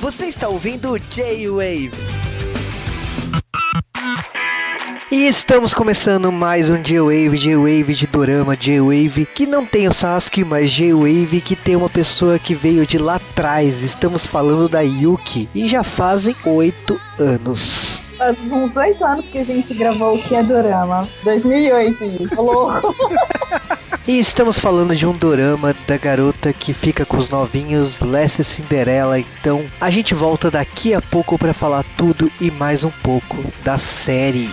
Você está ouvindo J-Wave. E estamos começando mais um J-Wave, J-Wave de Dorama, J-Wave que não tem o Sasuke, mas J-Wave que tem uma pessoa que veio de lá atrás. Estamos falando da Yuki e já fazem oito anos. Faz uns oito anos que a gente gravou o que é Dorama. 2008, isso. louco. E estamos falando de um dorama da garota que fica com os novinhos, Lessie Cinderela. Então a gente volta daqui a pouco para falar tudo e mais um pouco da série.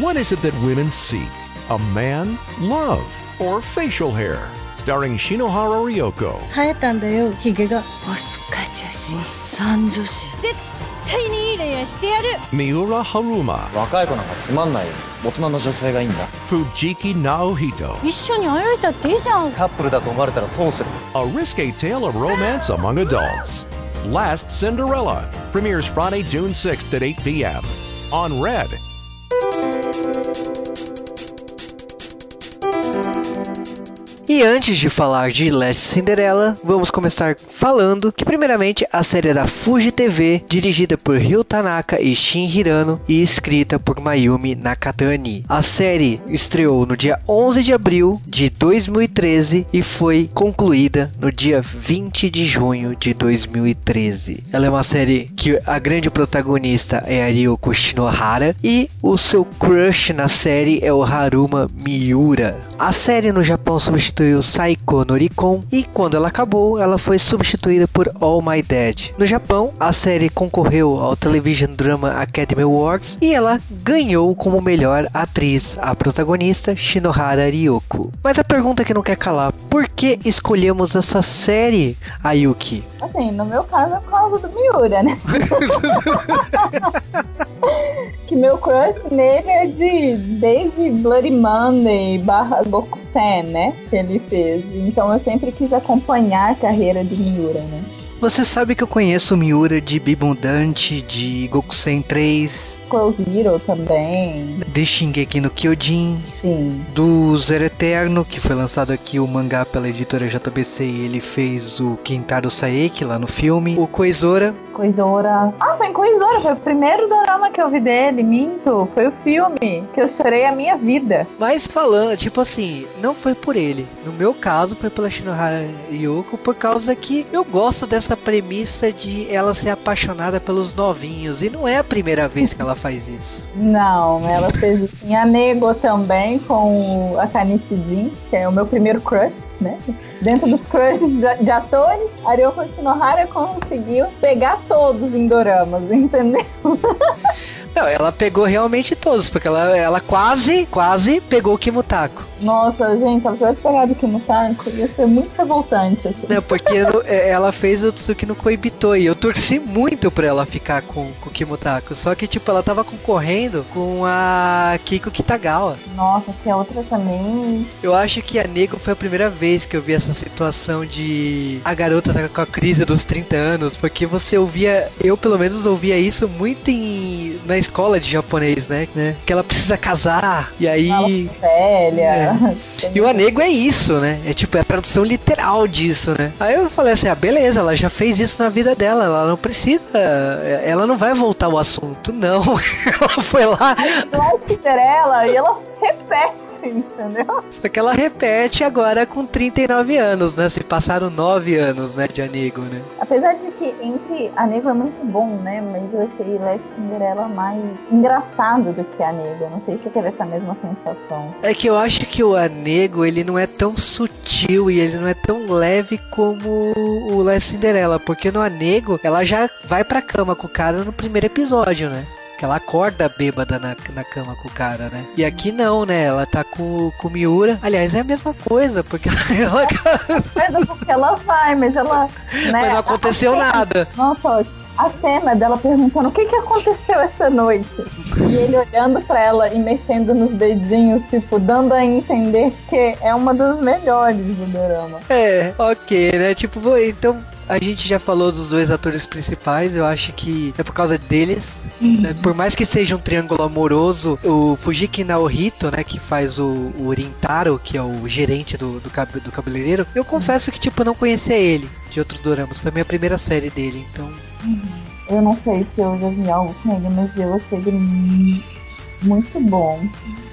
What is it that women seek? A man, love, or facial hair? Starring Shinohara Ryoko. 生えたんだよヒゲがオスカ女子おっさん女子絶対 にいい恋愛してやる Miura Haruma. 若い子なんかつまんないよ大人の女性がいいんだ Fujiki Naohito. 一緒に歩いたっていいじゃんカップルだと思われたら損する A risque tale of romance among adults. Last Cinderella. Premieres Friday, June 6th at 8 p.m. On Red. E antes de falar de Last Cinderella, vamos começar falando que primeiramente a série é da Fuji TV, dirigida por Ryo Tanaka e Shin Hirano e escrita por Mayumi Nakatani. A série estreou no dia 11 de abril de 2013 e foi concluída no dia 20 de junho de 2013. Ela é uma série que a grande protagonista é a Ryoko Shinohara e o seu crush na série é o Haruma Miura. A série no Japão substituiu Saiko Norikon e quando ela acabou, ela foi substituída por All My Dad. No Japão, a série concorreu ao Television Drama Academy Awards e ela ganhou como melhor atriz a protagonista Shinohara Ryoko. Mas a pergunta que não quer calar, por que escolhemos essa série, Ayuki? Assim, no meu caso é por causa do Miura, né? que meu crush nele é de desde Bloody Monday barra Gokusen, né? Que ele fez. Então eu sempre quis acompanhar a carreira de Miura, né? Você sabe que eu conheço o Miura de Bibundante, de Gokusen 3, Close Zero também. de Shingeki no Kyojin, Sim. do Zero Eterno, que foi lançado aqui o mangá pela editora JBC e ele fez o Kintaro Saeki lá no filme, o Koizora, Coisora. Ah, foi em Coisora, foi o primeiro drama que eu vi dele, minto. Foi o filme que eu chorei a minha vida. mas falando, tipo assim, não foi por ele. No meu caso, foi pela Shinohara Ryoko, por causa que eu gosto dessa premissa de ela ser apaixonada pelos novinhos. E não é a primeira vez que ela faz isso. Não, ela fez isso em Anego também com a Kanisidin, que é o meu primeiro crush, né? Dentro dos crushes de, atores, a Ryoko Shinohara conseguiu pegar todos em doramas, entendeu? Não, ela pegou realmente todos, porque ela, ela quase, quase pegou o Kimutako. Nossa, gente, se ela tivesse pegado o Kimutako, ia ser muito revoltante, assim. Né, porque é, ela fez o Tsuki no Koibito e eu torci muito pra ela ficar com, com o Kimutako. Só que, tipo, ela tava concorrendo com a Kiko Kitagawa. Nossa, que a outra também. Eu acho que a Nego foi a primeira vez que eu vi essa situação de a garota tá com a crise dos 30 anos, porque você ouvia, eu pelo menos ouvia isso muito em, na escola de japonês, né? né? Que ela precisa casar, e aí. Velha. E o Anego é isso, né? É tipo, é a tradução literal disso, né? Aí eu falei assim, ah, beleza, ela já fez isso na vida dela, ela não precisa, ela não vai voltar ao assunto, não. ela foi lá, Ela é Cinderela e ela repete, entendeu? só que ela repete agora com 39 anos, né? Se passaram 9 anos, né, de Anego, né? Apesar de que entre a Nego é muito bom, né? Mas eu achei Last Cinderela mais engraçado do que a Nego. Eu Não sei se você teve essa mesma sensação. É que eu acho que o Anego, ele não é tão sutil e ele não é tão leve como o Last Cinderella, porque no Anego, ela já vai pra cama com o cara no primeiro episódio, né? Que ela acorda bêbada na, na cama com o cara, né? E aqui não, né? Ela tá com, com o Miura. Aliás, é a mesma coisa, porque ela, é porque ela vai, mas ela. Né, mas não aconteceu nada. Nossa, a cena dela perguntando o que, que aconteceu essa noite. E ele olhando pra ela e mexendo nos dedinhos, tipo, dando a entender que é uma das melhores do drama. É, ok, né? Tipo, então a gente já falou dos dois atores principais, eu acho que é por causa deles. Né? Por mais que seja um triângulo amoroso, o Fujiki Naohito, né, que faz o, o Rintaro, que é o gerente do, do, cab do cabeleireiro, eu confesso que, tipo, não conhecia ele de outros doramas. Foi a minha primeira série dele, então. Eu não sei se eu já vi algo com ele, mas eu achei ele mu- muito bom.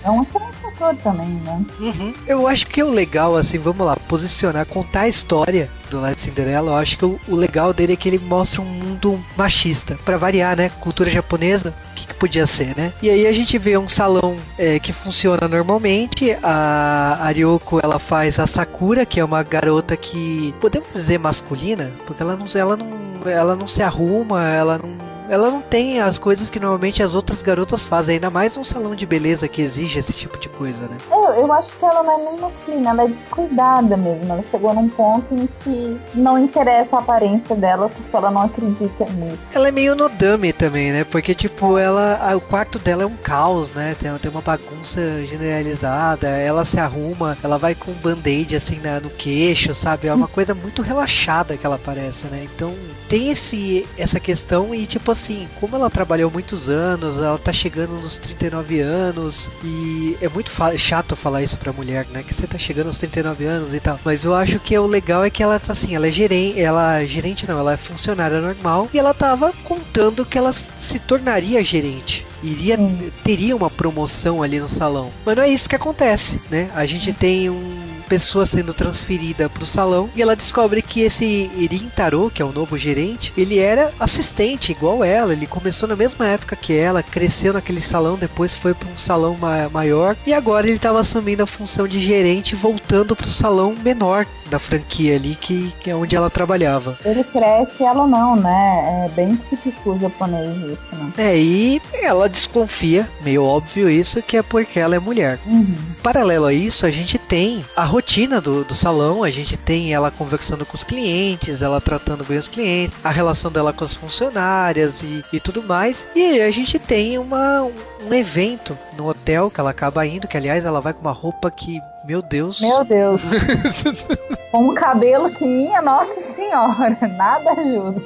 É um excelente ator também, né? Uhum. Eu acho que o legal, assim, vamos lá, posicionar, contar a história do Night Cinderella, eu acho que o, o legal dele é que ele mostra um mundo machista. Pra variar, né? Cultura japonesa, o que, que podia ser, né? E aí a gente vê um salão é, que funciona normalmente. A Arioko, ela faz a Sakura, que é uma garota que podemos dizer masculina, porque ela não, ela não, ela não se arruma, ela não ela não tem as coisas que normalmente as outras garotas fazem, ainda mais num salão de beleza que exige esse tipo de coisa, né? Eu, eu acho que ela não é nem masculina, ela é descuidada mesmo. Ela chegou num ponto em que não interessa a aparência dela porque ela não acredita nisso. Ela é meio nodame também, né? Porque, tipo, ela. a- o quarto dela é um caos, né? Tem, tem uma bagunça generalizada. Ela se arruma, ela vai com um band-aid assim na- no queixo, sabe? É uma coisa muito relaxada que ela parece, né? Então tem esse, essa questão e, tipo assim, como ela trabalhou muitos anos, ela tá chegando nos 39 anos e é muito fa- chato falar isso pra mulher, né? Que você tá chegando aos 39 anos e tal. Mas eu acho que o legal é que ela tá assim, ela é gerente, ela gerente não, ela é funcionária normal e ela tava contando que ela se tornaria gerente. Iria Hum. teria uma promoção ali no salão. Mas não é isso que acontece, né? A gente tem um pessoa sendo transferida pro salão e ela descobre que esse Irin Taro, que é o novo gerente, ele era assistente igual ela, ele começou na mesma época que ela, cresceu naquele salão, depois foi para um salão ma- maior e agora ele estava assumindo a função de gerente, voltando pro salão menor da franquia ali que, que é onde ela trabalhava. Ele cresce e ela não, né? É bem típico japonês isso, né? É, e ela desconfia, meio óbvio isso, que é porque ela é mulher. Uhum. Paralelo a isso, a gente tem a rotina do, do salão, a gente tem ela conversando com os clientes, ela tratando bem os clientes, a relação dela com as funcionárias e, e tudo mais. E a gente tem uma, um evento no hotel que ela acaba indo, que aliás ela vai com uma roupa que, meu Deus. Meu Deus. Com um cabelo que, minha Nossa Senhora, nada ajuda.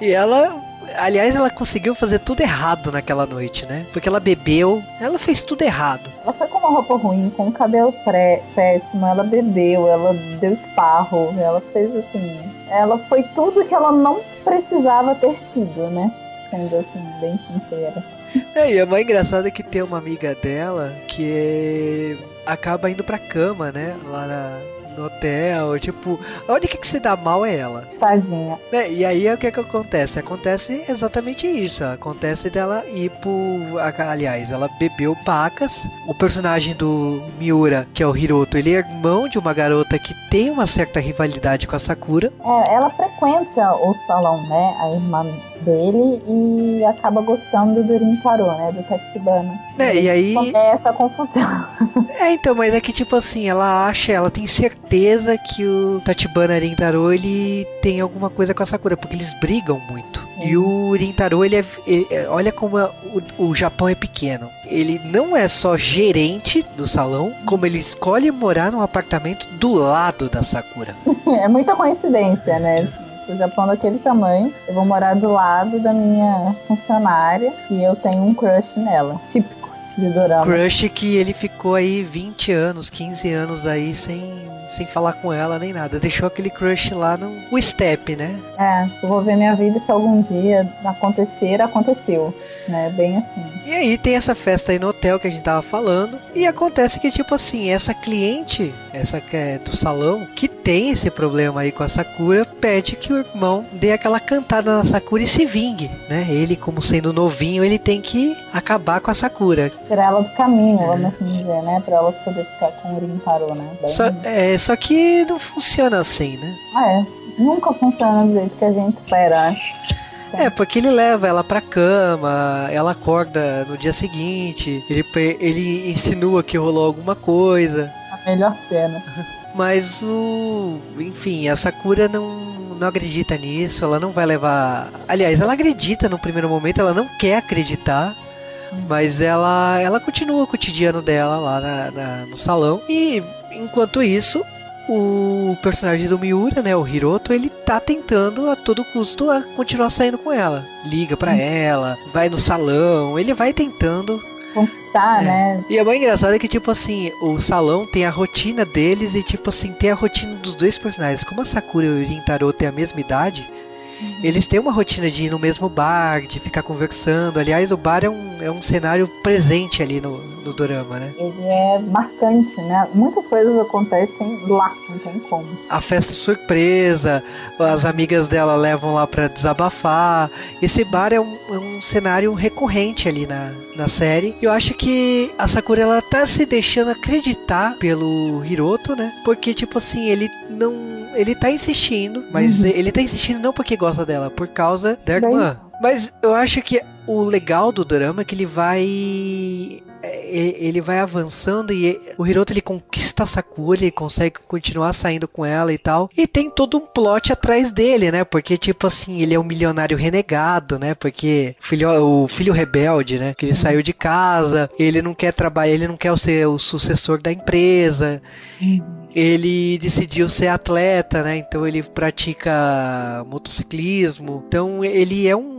E ela. Aliás, ela conseguiu fazer tudo errado naquela noite, né? Porque ela bebeu, ela fez tudo errado. Ela foi com uma roupa ruim, com um cabelo pré- péssimo, ela bebeu, ela deu esparro, ela fez assim. Ela foi tudo que ela não precisava ter sido, né? Sendo assim, bem sincera. É, e é mais engraçado é que tem uma amiga dela que acaba indo pra cama, né? Lá na- no hotel. Tipo, a única que se dá mal é ela. Tadinha. né? E aí o que que acontece? Acontece exatamente isso. Acontece dela ir pro. Aliás, ela bebeu pacas. O personagem do Miura, que é o Hiroto, ele é irmão de uma garota que tem uma certa rivalidade com a Sakura. É, ela frequenta o salão, né? A irmã dele e acaba gostando do Rintaro, né? Do Tachibana. Né, e aí- Começa a confusão. É, então, mas é que tipo assim, ela acha, ela tem certeza que o Tachibana Rintaro ele tem alguma coisa com a Sakura, porque eles brigam muito. Sim. E o Rintaro, ele é, ele- é- Olha como é- o, o Japão é pequeno. Ele não é só gerente do salão, como ele escolhe morar num apartamento do lado da Sakura. É muita coincidência, né? O Japão daquele tamanho, eu vou morar do lado da minha funcionária e eu tenho um crush nela. Típico de dorama. Crush que ele ficou aí 20 anos, 15 anos aí sem, sem falar com ela nem nada. Deixou aquele crush lá no o step, né? É, eu vou ver minha vida se algum dia acontecer, aconteceu. Né? Bem assim. E aí tem essa festa aí no hotel que a gente tava falando. E acontece que, tipo assim, essa cliente, essa que é do salão, que tem esse problema aí com a Sakura, pede que o irmão dê aquela cantada na Sakura e se vingue, né? Ele, como sendo novinho, ele tem que acabar com a Sakura. Tirar ela do caminho, vamos assim dizer, né? Pra ela poder ficar com o Rintaro, né? Bem... Só, é, só que não funciona assim, né? Ah, é. Nunca funciona do jeito que a gente espera, acho. É, porque ele leva ela pra cama, ela acorda no dia seguinte, ele, ele insinua que rolou alguma coisa. A melhor cena. Mas o. Enfim, a Sakura não, não acredita nisso, ela não vai levar. Aliás, ela acredita no primeiro momento, ela não quer acreditar. Mas ela, ela continua o cotidiano dela lá na- na- no salão. E enquanto isso, o personagem do Miura, né, o Hiroto, ele tá tentando a todo custo a continuar saindo com ela. Liga pra Hum. ela, vai no salão, ele vai tentando. Conquistar, É. né? E é mais engraçado que, tipo assim, o salão tem a rotina deles e, tipo assim, tem a rotina dos dois personagens. Como a Sakura e o Rintaro têm a mesma idade, eles têm uma rotina de ir no mesmo bar, de ficar conversando. Aliás, o bar é um, é um cenário presente ali no, no dorama, né? Ele é marcante, né? Muitas coisas acontecem lá, não tem como. A festa surpresa, as amigas dela levam lá pra desabafar. Esse bar é um, é um cenário recorrente ali na, na série. Eu acho que a Sakura ela tá se deixando acreditar pelo Hiroto, né? Porque, tipo assim, ele não. Ele tá insistindo, mas Uhum. ele tá insistindo não porque gosta dela, por causa da irmã. Mas eu acho que o legal do drama é que ele vai. É, Ele vai avançando e o Hiroto ele conquista a Sakura, ele consegue continuar saindo com ela e tal. E tem todo um plot atrás dele, né? Porque, tipo assim, ele é um milionário renegado, né? Porque o filho, o filho rebelde, né? Que ele saiu de casa, ele não quer trabalhar, ele não quer ser o sucessor da empresa. Ele decidiu ser atleta, né? Então ele pratica motociclismo. Então ele é um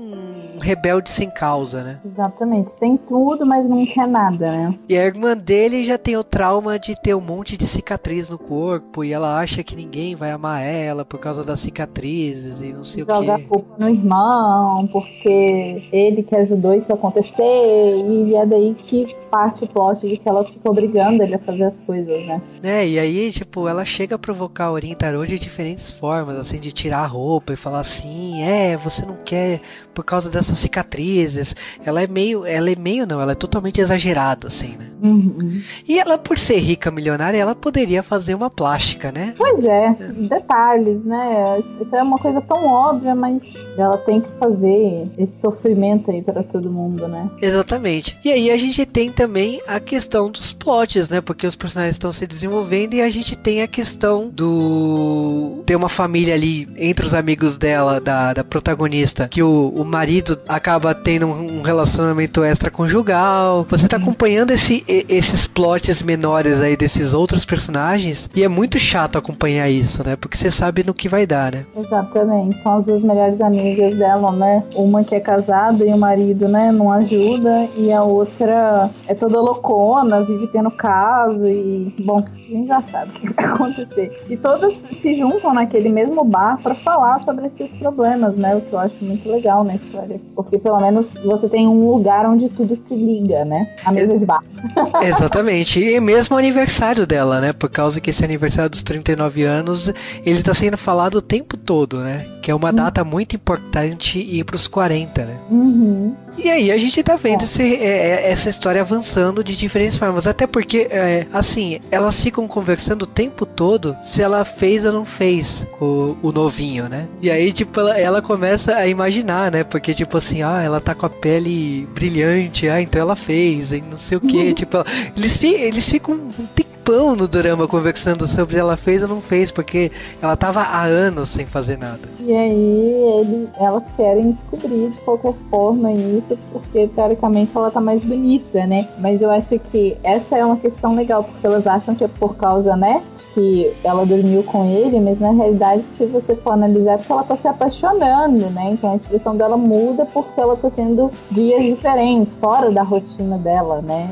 rebelde sem causa, né? Exatamente. Tem tudo, mas não quer nada, né? E a irmã dele já tem o trauma de ter um monte de cicatriz no corpo e ela acha que ninguém vai amar ela por causa das cicatrizes e não sei Joga o a que. culpa no irmão, porque ele que ajudou isso a acontecer, e é daí que parte o plot de que ela fica obrigando ele a fazer as coisas, né? Né? E aí, tipo, ela chega a provocar o Orintaro de diferentes formas, assim, de tirar a roupa e falar assim, é, você não quer por causa dessas cicatrizes. Ela é meio, ela é meio não, ela é totalmente exagerada, assim, né? Uhum. E ela, por ser rica, milionária, ela poderia fazer uma plástica, né? Pois é, detalhes, né? Isso é uma coisa tão óbvia, mas ela tem que fazer esse sofrimento aí pra todo mundo, né? Exatamente. E aí a gente tem também a questão dos plots, né? Porque os personagens estão se desenvolvendo e a gente tem a questão do. ter uma família ali entre os amigos dela, da, da protagonista, que o, o marido acaba tendo um, relacionamento extraconjugal. Você tá acompanhando esse, esses plots menores aí desses outros personagens e é muito chato acompanhar isso, né? Porque você sabe no que vai dar, né? Exatamente, são as duas melhores amigas dela, né? Uma que é casada e o marido, né, não ajuda, e a outra é toda loucona, vive tendo caso e, bom, a gente já sabe o que vai acontecer. E todas se juntam naquele mesmo bar pra falar sobre esses problemas, né? O que eu acho muito legal na história, porque pelo menos você tem um lugar onde tudo se liga, né? A mesa de bar. Exatamente. E mesmo o aniversário dela, né? Por causa que esse aniversário dos 39 anos, ele tá sendo falado o tempo todo, né? Que é uma data muito importante ir pros 40, né? Uhum. E aí a gente tá vendo É. esse- é, é, essa história avançando de diferentes formas. Até porque, é, assim, elas ficam conversando o tempo todo se ela fez ou não fez com o novinho, né? E aí, tipo, ela, ela começa a imaginar, né? Porque, tipo assim, ah, ela tá com a pele brilhante, ah, então ela fez, e não sei o que. tipo, ela- eles, eles ficam um tempão no drama conversando sobre ela fez ou não fez, porque ela tava há anos sem fazer nada. E aí ele, elas querem descobrir de qualquer forma isso, porque teoricamente ela tá mais bonita, né? Mas eu acho que essa é uma questão legal, porque elas acham que é por causa, né, de que ela dormiu com ele, mas na realidade, se você for analisar, é porque ela tá se apaixonando, né? Então a expressão dela muda porque ela tá tendo dias diferentes, fora da rotina dela, né?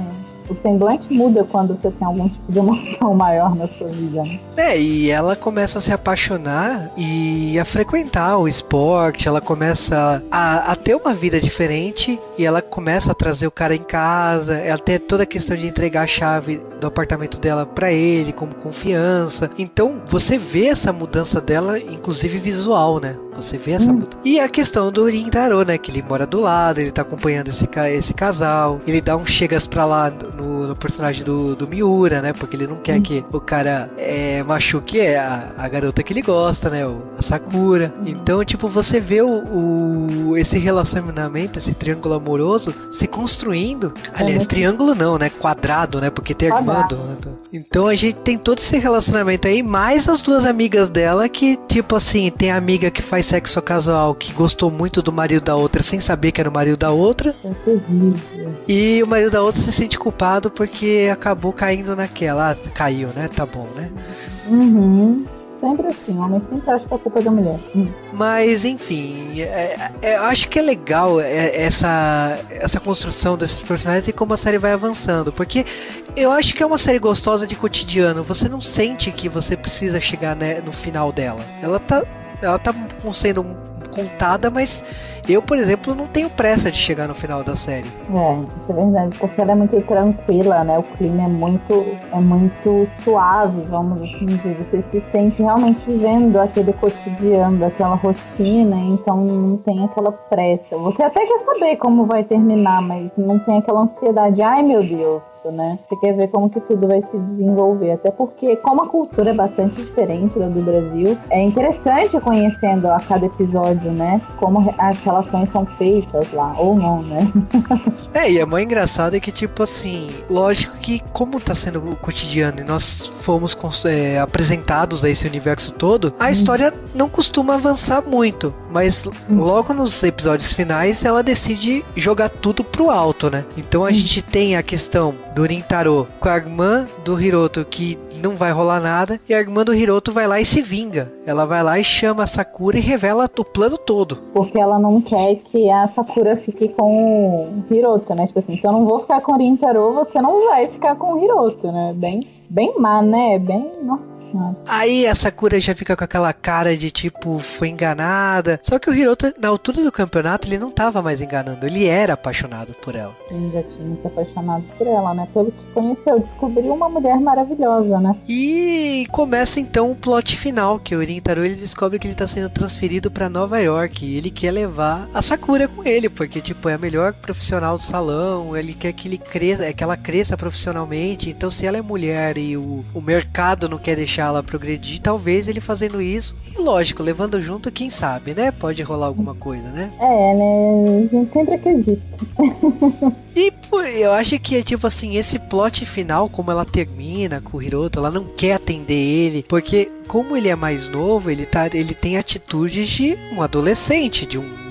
O semblante muda quando você tem algum tipo de emoção maior na sua vida. né? É, e ela começa a se apaixonar e a frequentar o esporte, ela começa a, a ter uma vida diferente e ela começa a trazer o cara em casa, ela tem toda a questão de entregar a chave do apartamento dela pra ele, como confiança. Então você vê essa mudança dela, inclusive visual, né? Você vê essa Hum. E a questão do Rintaro, né? Que ele mora do lado, ele tá acompanhando esse, esse casal, ele dá um chegas pra lá no, no personagem do, do Miura, né? Porque ele não quer Hum. que o cara é, machuque a, a garota que ele gosta, né? a Sakura. Então, tipo, você vê o, o- esse relacionamento, esse triângulo amoroso se construindo. Aliás, muito- triângulo não, né? Quadrado, né? Porque tem a irmã Quadrado. do- Então a gente tem todo esse relacionamento aí, mais as duas amigas dela que, tipo assim, tem a amiga que faz sexo casual que gostou muito do marido da outra sem saber que era o marido da outra. É terrível. E o marido da outra se sente culpado porque acabou caindo naquela. Ah, caiu, né? Tá bom, né? Uhum. Sempre assim, o homem sempre acha que a culpa é da mulher. Hum. Mas, enfim, é, é, acho que é legal é, essa, essa construção desses personagens e como a série vai avançando. Porque eu acho que é uma série gostosa de cotidiano. Você não sente que você precisa chegar né, no final dela. Ela tá, ela tá sendo contada, mas eu, por exemplo, não tenho pressa de chegar no final da série. É, isso é verdade, porque ela é muito tranquila, né? O clima é muito, é muito suave, vamos assim dizer. Você se sente realmente vivendo aquele cotidiano, aquela rotina, então não tem aquela pressa. Você até quer saber como vai terminar, mas não tem aquela ansiedade, ai meu Deus, né? Você quer ver como que tudo vai se desenvolver. Até porque, como a cultura é bastante diferente da do Brasil, é interessante conhecendo a cada episódio, né? Como as relações são feitas lá, ou não, né? é, e é mais engraçado é que, tipo assim, lógico que como tá sendo o cotidiano e nós fomos é, apresentados a esse universo todo, a hum. história não costuma avançar muito, mas hum. logo nos episódios finais ela decide jogar tudo pro alto, né? Então a hum. gente tem a questão do Rintaro com a irmã do Hiroto que não vai rolar nada. E a irmã do Hiroto vai lá e se vinga. Ela vai lá e chama a Sakura e revela o plano todo. Porque ela não quer que a Sakura fique com o Hiroto, né? Tipo assim, se eu não vou ficar com o Rintaro, você não vai ficar com o Hiroto, né? Bem, bem má, né? Bem. Nossa senhora. Aí a Sakura já fica com aquela cara de tipo, foi enganada. Só que o Hiroto, na altura do campeonato, ele não tava mais enganando. Ele era apaixonado por ela. Sim, já tinha se apaixonado por ela, né? Pelo que conheceu, descobriu uma mulher maravilhosa, né? E começa então o plot final, que o Rintaro ele descobre que ele tá sendo transferido para Nova York. E ele quer levar a Sakura com ele, porque tipo, é a melhor profissional do salão. Ele quer que ele cresça, é que ela cresça profissionalmente. Então se ela é mulher e o, o mercado não quer deixá-la progredir, talvez ele fazendo isso, e lógico, levando junto, quem sabe, né? Pode rolar alguma coisa, né? É, né? A gente sempre acredita. e pô, eu acho que, tipo assim, esse plot final, como ela termina com o Hiroto, ela não quer atender ele, porque como ele é mais novo, ele, tá, ele tem atitudes de um adolescente, de um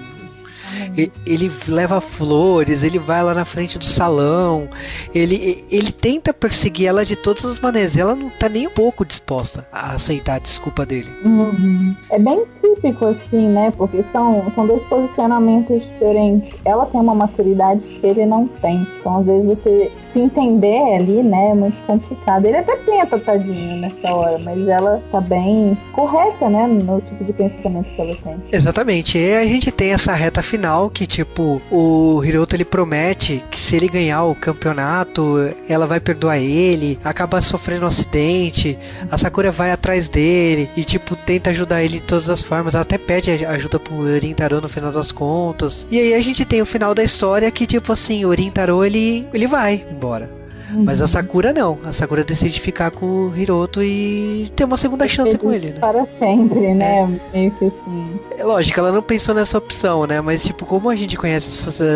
ele, leva flores, ele vai lá na frente do salão, ele, ele tenta perseguir ela de todas as maneiras. Ela não tá nem um pouco disposta a aceitar a desculpa dele. Uhum. É bem típico, assim, né? Porque são, são dois posicionamentos diferentes. Ela tem uma maturidade que ele não tem. Então, às vezes, você se entender ali, né, é muito complicado. Ele até tenta, tadinho, nessa hora, mas ela tá bem correta, né, no tipo de pensamento que ela tem. Exatamente. E a gente tem essa reta final que, tipo, o Hiroto ele promete que se ele ganhar o campeonato, ela vai perdoar ele, acaba sofrendo um acidente, a Sakura vai atrás dele e, tipo, tenta ajudar ele de todas as formas. Ela até pede ajuda pro Rintaro no final das contas. E aí a gente tem o final da história que, tipo assim, o Rintaro ele, ele vai embora. Mas a. Sakura não. A Sakura decide ficar com o Hiroto e ter uma segunda chance com ele, né? Para sempre, né? É. Meio que assim. É lógico, ela não pensou nessa opção, né? Mas, tipo, como a gente conhece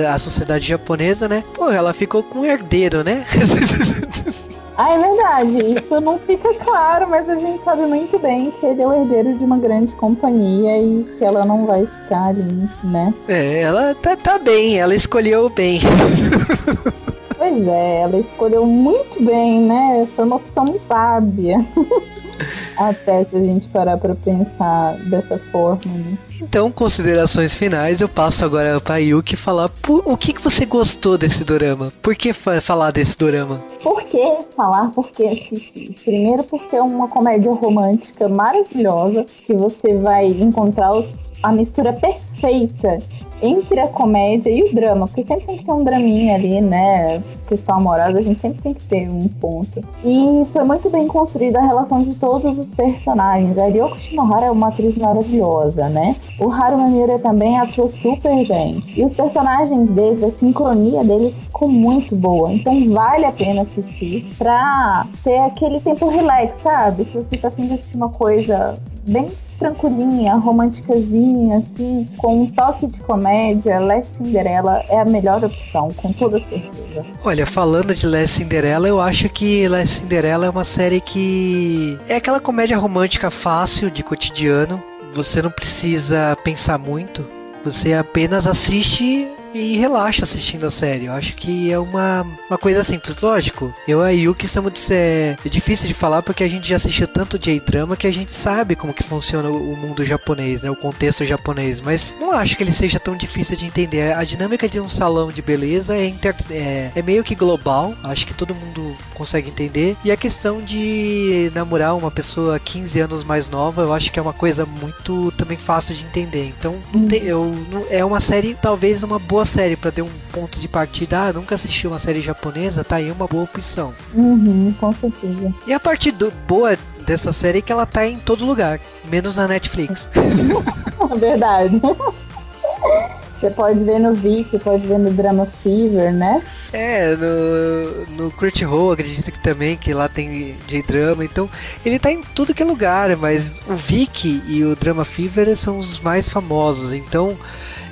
a sociedade japonesa, né? Pô, ela ficou com o herdeiro, né? Ah, é verdade. Isso não fica claro, mas a gente sabe muito bem que ele é o herdeiro de uma grande companhia e que ela não vai ficar ali, né? É, ela tá, tá bem, ela escolheu bem. Pois é, ela escolheu muito bem, né? Foi uma opção sábia. Até se a gente parar para pensar dessa forma, né? Então, considerações finais, eu passo agora para Yuki falar o que, que você gostou desse dorama. Por que falar desse dorama? Por que falar? Por que assistir? Primeiro porque é uma comédia romântica maravilhosa que você vai encontrar os, a mistura perfeita entre a comédia e o drama, porque sempre tem que ter um draminha ali, né? Questão amorosa, a gente sempre tem que ter um ponto. E foi muito bem construída a relação de todos os personagens. A Ryoko Shinohara é uma atriz maravilhosa, né? O Haru Miura também atuou super bem. E os personagens deles, a sincronia deles ficou muito boa. Então vale a pena assistir pra ter aquele tempo relax, sabe? Se você tá afim assistir uma coisa bem tranquilinha, românticazinha, assim, com um toque de comédia, Last Cinderella é a melhor opção, com toda certeza. Olha, falando de Last Cinderella, eu acho que Last Cinderella é uma série que é aquela comédia romântica fácil, de cotidiano. Você não precisa pensar muito, você apenas assiste e relaxa assistindo a série. Eu acho que é uma, uma coisa simples. Lógico, eu e a Yuki estamos é, é difícil de falar porque a gente já assistiu tanto J-drama que a gente sabe como que funciona o mundo japonês, né? O contexto japonês. Mas não acho que ele seja tão difícil de entender. A dinâmica de um salão de beleza é, inter, é, é meio que global. Acho que todo mundo consegue entender. E a questão de namorar uma pessoa 15 anos mais nova, eu acho que é uma coisa muito também fácil de entender. Então, não tem, eu, não, é uma série, talvez uma boa série para ter um ponto de partida. Ah, nunca assisti uma série japonesa, tá aí uma boa opção. Uhum, com certeza. E a parte do, boa dessa série é que ela tá em todo lugar, menos na Netflix. Verdade. Você pode ver no Viki, pode ver no Drama Fever, né? É, no, no Crunchyroll, acredito que também, que lá tem J-Drama, então ele tá em tudo que é lugar, mas o Viki e o Drama Fever são os mais famosos, então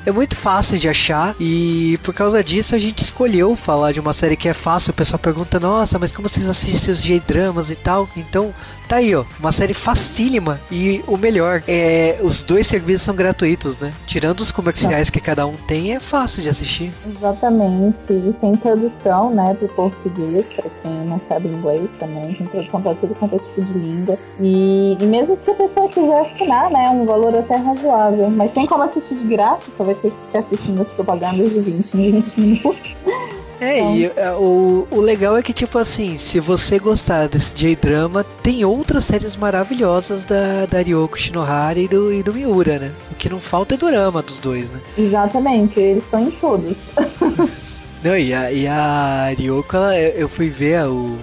é muito fácil de achar e por causa disso a gente escolheu falar de uma série que é fácil. O pessoal pergunta: Nossa, mas como vocês assistem os J-dramas e tal? Então Tá aí, ó, uma série facílima e o melhor, é, os dois serviços são gratuitos, né? Tirando os comerciais que cada um tem, é fácil de assistir. Exatamente, e tem tradução, né, pro português, para quem não sabe inglês também, tem tradução para tudo quanto é tipo de língua. E, e mesmo se a pessoa quiser assinar, né, um valor até razoável, mas tem como assistir de graça, só vai ter que ficar assistindo as propagandas de 20 em 20 minutos. É, então... e é, o, o legal é que, tipo assim, se você gostar desse J-drama, tem outras séries maravilhosas da, da Ryoko Shinohara e do, e do Miura, né? O que não falta é drama dos dois, né? Exatamente, eles estão em todos. não, e a, e a Ryoko, ela, eu fui ver o,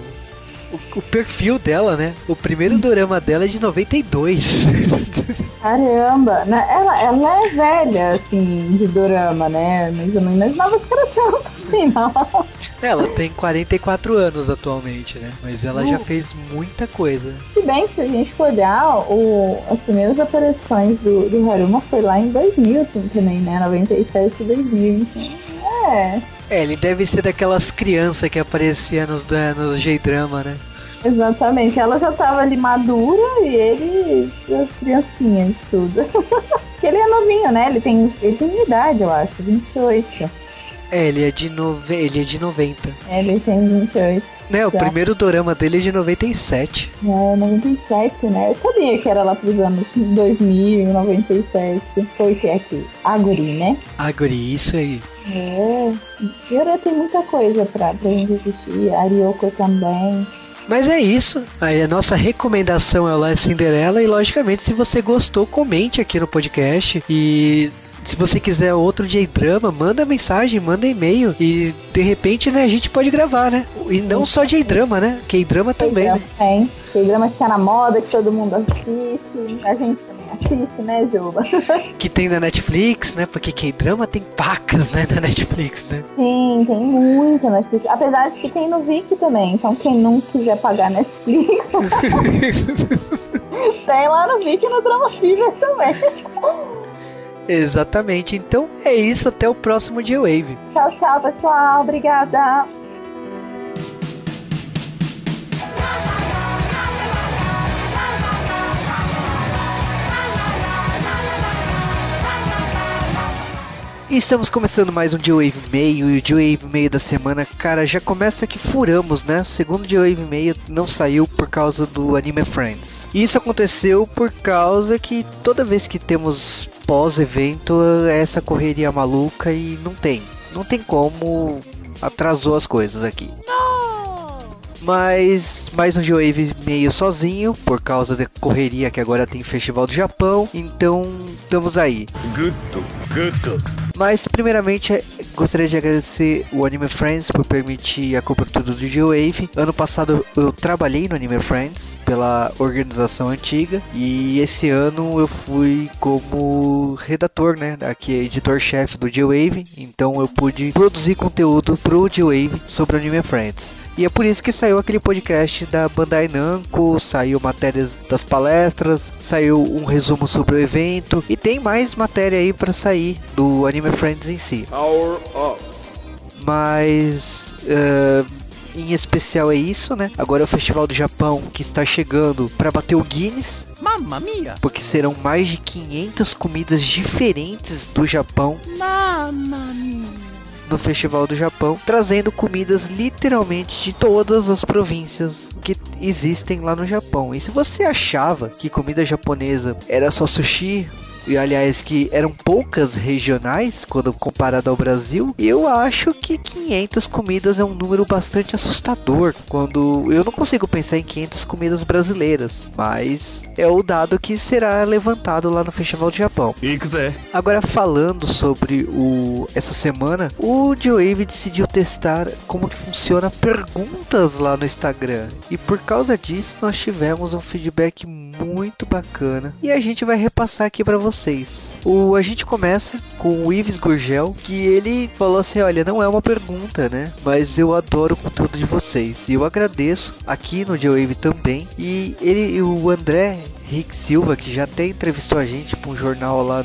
o, o, perfil dela, né? O primeiro dorama dela é de 92. Caramba, né? ela, ela é velha, assim, de dorama, né? Mas eu não imaginava que era tanto assim, não. Ela tem 44 anos atualmente, né? Mas ela uh. já fez muita coisa. Se bem que se a gente for olhar, o, as primeiras aparições do, do Haruma foi lá em 2000 também, né? 97 e 2000. Então, é. É, ele deve ser daquelas crianças que apareciam nos, nos J-drama, né? Exatamente, ela já tava ali madura e ele as criancinhas de tudo. Porque ele é novinho, né? Ele tem, ele tem idade, eu acho, 28. É, ele é de, nove... ele é de 90. É, ele tem 28. Né, o primeiro dorama dele é de 97. É, 97, né? Eu sabia que era lá pros anos 2000, 97. Foi que é aqui. Aguri, né? Aguri, isso aí. É. Yura tem muita coisa pra, pra gente assistir. Arioko também. Mas é isso. Aí a nossa recomendação é lá Cinderela. E logicamente, se você gostou, comente aqui no podcast. E se você quiser outro J-drama, manda mensagem, manda e-mail e de repente, né, a gente pode gravar, né? E não só J-drama, né? K-drama também, né? Tem. K-drama que tá na moda, que todo mundo assiste. A gente também assiste, né, Juba? que tem na Netflix, né? Porque K-drama tem pacas, né, na Netflix, né? Sim, tem muita Netflix. Apesar de que tem no Viki também. Então quem não quiser pagar Netflix. tem lá no Viki e no Drama Fever também. Exatamente. Então é isso. Até o próximo dia Wave. Tchau, tchau, pessoal. Obrigada. E estamos começando mais um J-Wave meio e o J-Wave meio da semana, cara, já começa que furamos, né? Segundo J-Wave meio não saiu por causa do Anime Friends. Isso aconteceu por causa que toda vez que temos pós-evento essa correria maluca e não tem. Não tem como. Atrasou as coisas aqui. Mas mais um G-Wave meio sozinho, por causa da correria que agora tem Festival do Japão. Então, estamos aí. Good, good. Mas, primeiramente, gostaria de agradecer o Anime Friends por permitir a cobertura do G-Wave. Ano passado eu trabalhei no Anime Friends pela organização antiga e esse ano eu fui como redator, né, aqui editor-chefe do G-Wave, então eu pude produzir conteúdo pro G-Wave sobre Anime Friends. E é por isso que saiu aquele podcast da Bandai Namco, saiu matérias das palestras, saiu um resumo sobre o evento e tem mais matéria aí para sair do Anime Friends em si. Mas uh, em especial é isso, né? Agora é o Festival do Japão que está chegando para bater o Guinness. Mamma mia! Porque serão mais de 500 comidas diferentes do Japão. Mamma mia! No Festival do Japão, trazendo comidas literalmente de todas as províncias que existem lá no Japão. E se você achava que comida japonesa era só sushi, e aliás que eram poucas regionais quando comparado ao Brasil, eu acho que 500 comidas é um número bastante assustador quando eu não consigo pensar em 500 comidas brasileiras, mas é o dado que será levantado lá no Festival do Japão. Agora falando sobre o essa semana, o Joe decidiu testar como que funciona perguntas lá no Instagram. E por causa disso, nós tivemos um feedback muito bacana e a gente vai repassar aqui para vocês. vocês. O, a gente começa com o Ives Gurgel, que ele falou assim: Olha, não é uma pergunta, né? Mas eu adoro o conteúdo de vocês. E eu agradeço aqui no J-Wave também. E ele, o André, Rick Silva, que já até entrevistou a gente para um jornal lá,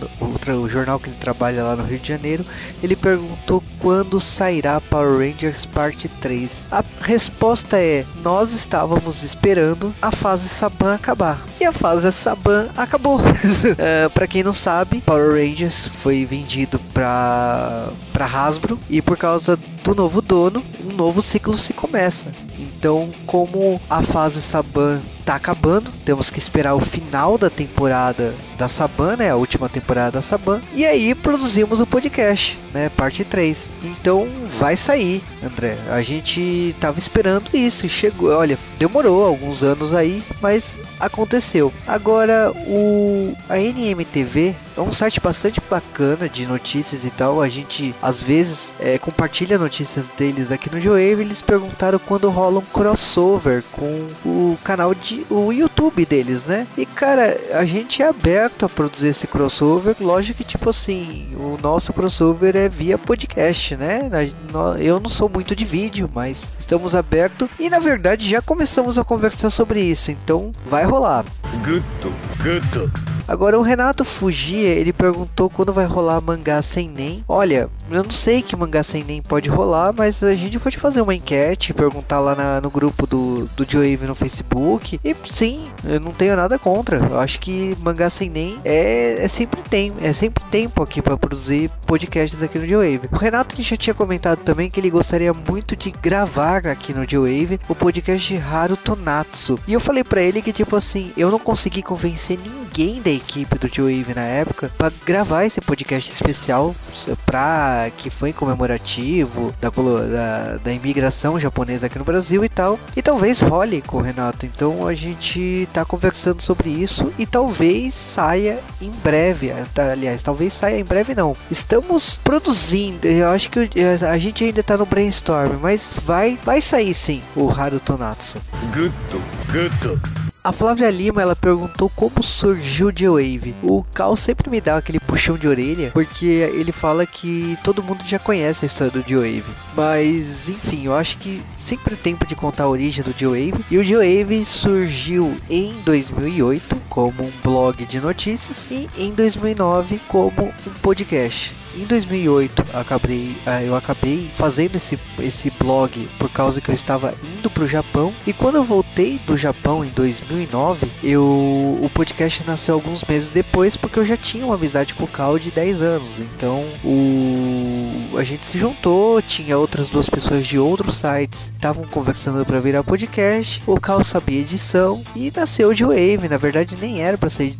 o jornal que ele trabalha lá no Rio de Janeiro, ele perguntou quando sairá Power Rangers Parte 3. A resposta é: nós estávamos esperando a fase Saban acabar. E a fase Saban acabou. uh, para quem não sabe, Power Rangers foi vendido para para Hasbro e por causa do novo dono, um novo ciclo se começa. Então, como a fase Saban tá acabando, temos que esperar o final da temporada da Saban, né, a última temporada da Saban, e aí produzimos o podcast, né, parte 3. Então, vai sair, André. A gente tava esperando isso chegou, olha, demorou alguns anos aí, mas aconteceu. Agora, o a NMTV é um site bastante bacana de notícias e tal. A gente às vezes é, compartilha notícias deles aqui no Joave. Eles perguntaram quando rola um crossover com o canal de o YouTube deles, né? E cara, a gente é aberto a produzir esse crossover. Lógico que tipo assim, o nosso crossover é via podcast, né? Eu não sou muito de vídeo, mas estamos abertos e na verdade já começamos a conversar sobre isso. Então vai rolar. Good, good. Agora o Renato Fugia, ele perguntou quando vai rolar mangá sem nem. Olha, eu não sei que mangá sem nem pode rolar, mas a gente pode fazer uma enquete, perguntar lá na, no grupo do, do Joave no Facebook. E sim, eu não tenho nada contra. Eu acho que mangá sem nem é, é sempre tem, é sempre tempo aqui para produzir podcasts aqui no Joave. O Renato já tinha comentado também que ele gostaria muito de gravar aqui no Joave o podcast Haru Tonatsu. E eu falei para ele que tipo assim, eu não consegui convencer ninguém da equipe do Joave na época para gravar esse podcast especial para que foi comemorativo da, da, da, imigração japonesa aqui no Brasil e tal. E talvez role com o Renato. Então a gente tá conversando sobre isso e talvez saia em breve. Tá, aliás, talvez saia em breve não. Estamos produzindo. Eu acho que a gente ainda tá no brainstorm, mas vai, vai sair sim o Haru Tonatsu. Good, good. A Flávia Lima, ela perguntou como surgiu o J-Wave. O Cal sempre me dá aquele puxão de orelha, porque ele fala que todo mundo já conhece a história do J-Wave. Mas, enfim, eu acho que sempre tempo de contar a origem do J-Wave. E o J-Wave surgiu em 2008 como um blog de notícias e em 2009 como um podcast. Em 2008 acabei, ah, eu acabei fazendo esse, esse blog por causa que eu estava indo para o Japão e quando eu voltei do Japão em 2009 eu o podcast nasceu alguns meses depois porque eu já tinha uma amizade com o Cal de 10 anos então o a gente se juntou tinha outras duas pessoas de outros sites estavam conversando para virar podcast o Cal sabia edição e nasceu de Wave na verdade nem era para ser,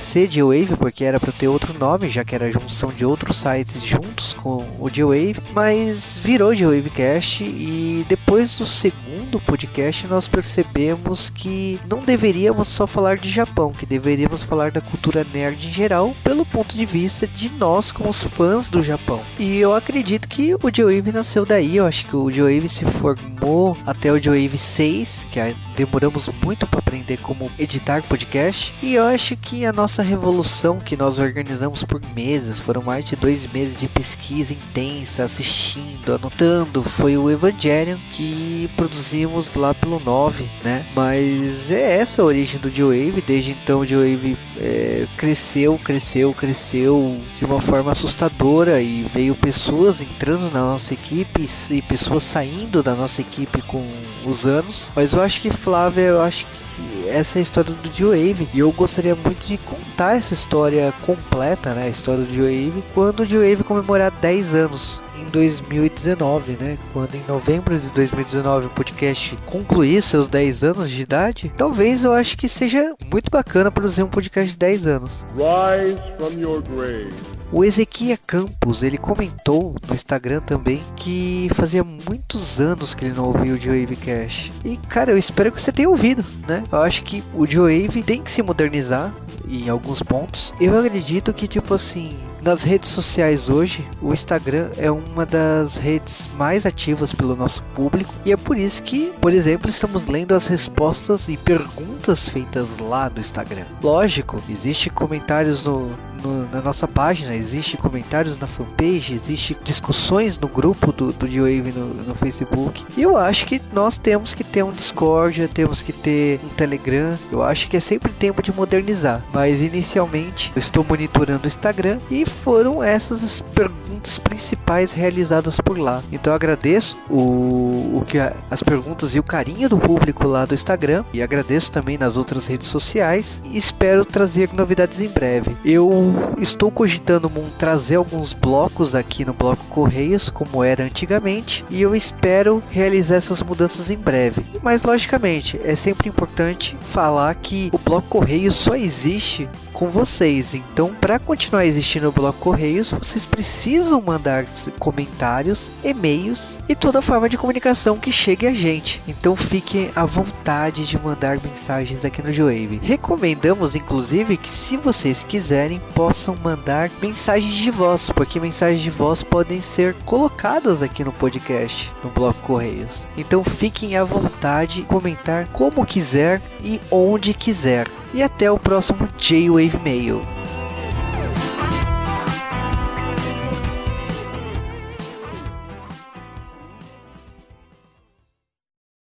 ser de Wave porque era para ter outro nome já que era a junção de outros sites juntos com o G-Wave, mas virou G-Wave Cast e depois do segundo podcast nós percebemos que não deveríamos só falar de Japão, que deveríamos falar da cultura nerd em geral, pelo ponto de vista de nós como os fãs do Japão. E eu acredito que o G-Wave nasceu daí, eu acho que o G-Wave se formou até o G-Wave 6, que demoramos muito para aprender como editar podcast, e eu acho que a nossa revolução que nós organizamos por meses, foram mais de dois meses de pesquisa intensa, assistindo, anotando, foi o Evangelion que produzimos lá pelo 9, né? Mas é essa a origem do J-Wave. Desde então o J-Wave é, cresceu, cresceu, cresceu de uma forma assustadora e veio pessoas entrando na nossa equipe e pessoas saindo da nossa equipe com os anos. Mas eu acho que Flávia, eu acho que essa é a história do J-Wave e eu gostaria muito de contar essa história completa, né, a história do J-Wave, quando o J-Wave comemorar 10 anos em 2019, né? Quando em novembro de 2019 o podcast concluir seus 10 anos de idade, talvez eu acho que seja muito bacana produzir um podcast de 10 anos. Rise from your grave. O Ezequiel Campos, ele comentou no Instagram também que fazia muitos anos que ele não ouvia o Joe Cash. E cara, eu espero que você tenha ouvido, né? Eu acho que o Joe tem que se modernizar em alguns pontos. Eu acredito que tipo assim, nas redes sociais hoje, o Instagram é uma das redes mais ativas pelo nosso público e é por isso que, por exemplo, estamos lendo as respostas e perguntas feitas lá no Instagram. Lógico, existe comentários no, no, na nossa página, existe comentários na fanpage, existe discussões no grupo do, do D-Wave no, no, Facebook. E eu acho que nós temos que ter um Discord, temos que ter um Telegram. Eu acho que é sempre tempo de modernizar. Mas inicialmente eu estou monitorando o Instagram e foram essas as perguntas principais realizadas por lá. Então eu agradeço o, o que a, as perguntas e o carinho do público lá do Instagram e agradeço também nas outras redes sociais e espero trazer novidades em breve. Eu estou cogitando trazer alguns blocos aqui no bloco Correios, como era antigamente, e eu espero realizar essas mudanças em breve. Mas logicamente, é sempre importante falar que o bloco Correios só existe com vocês. Então, para continuar existindo o Bloco Correios, vocês precisam mandar comentários, e-mails e toda forma de comunicação que chegue a gente. Então, fiquem à vontade de mandar mensagens aqui no Joave. Recomendamos, inclusive, que se vocês quiserem, possam mandar mensagens de voz, porque mensagens de voz podem ser colocadas aqui no podcast, no Bloco Correios. Então, fiquem à vontade de comentar como quiser e onde quiser e até o próximo J-Wave Mail.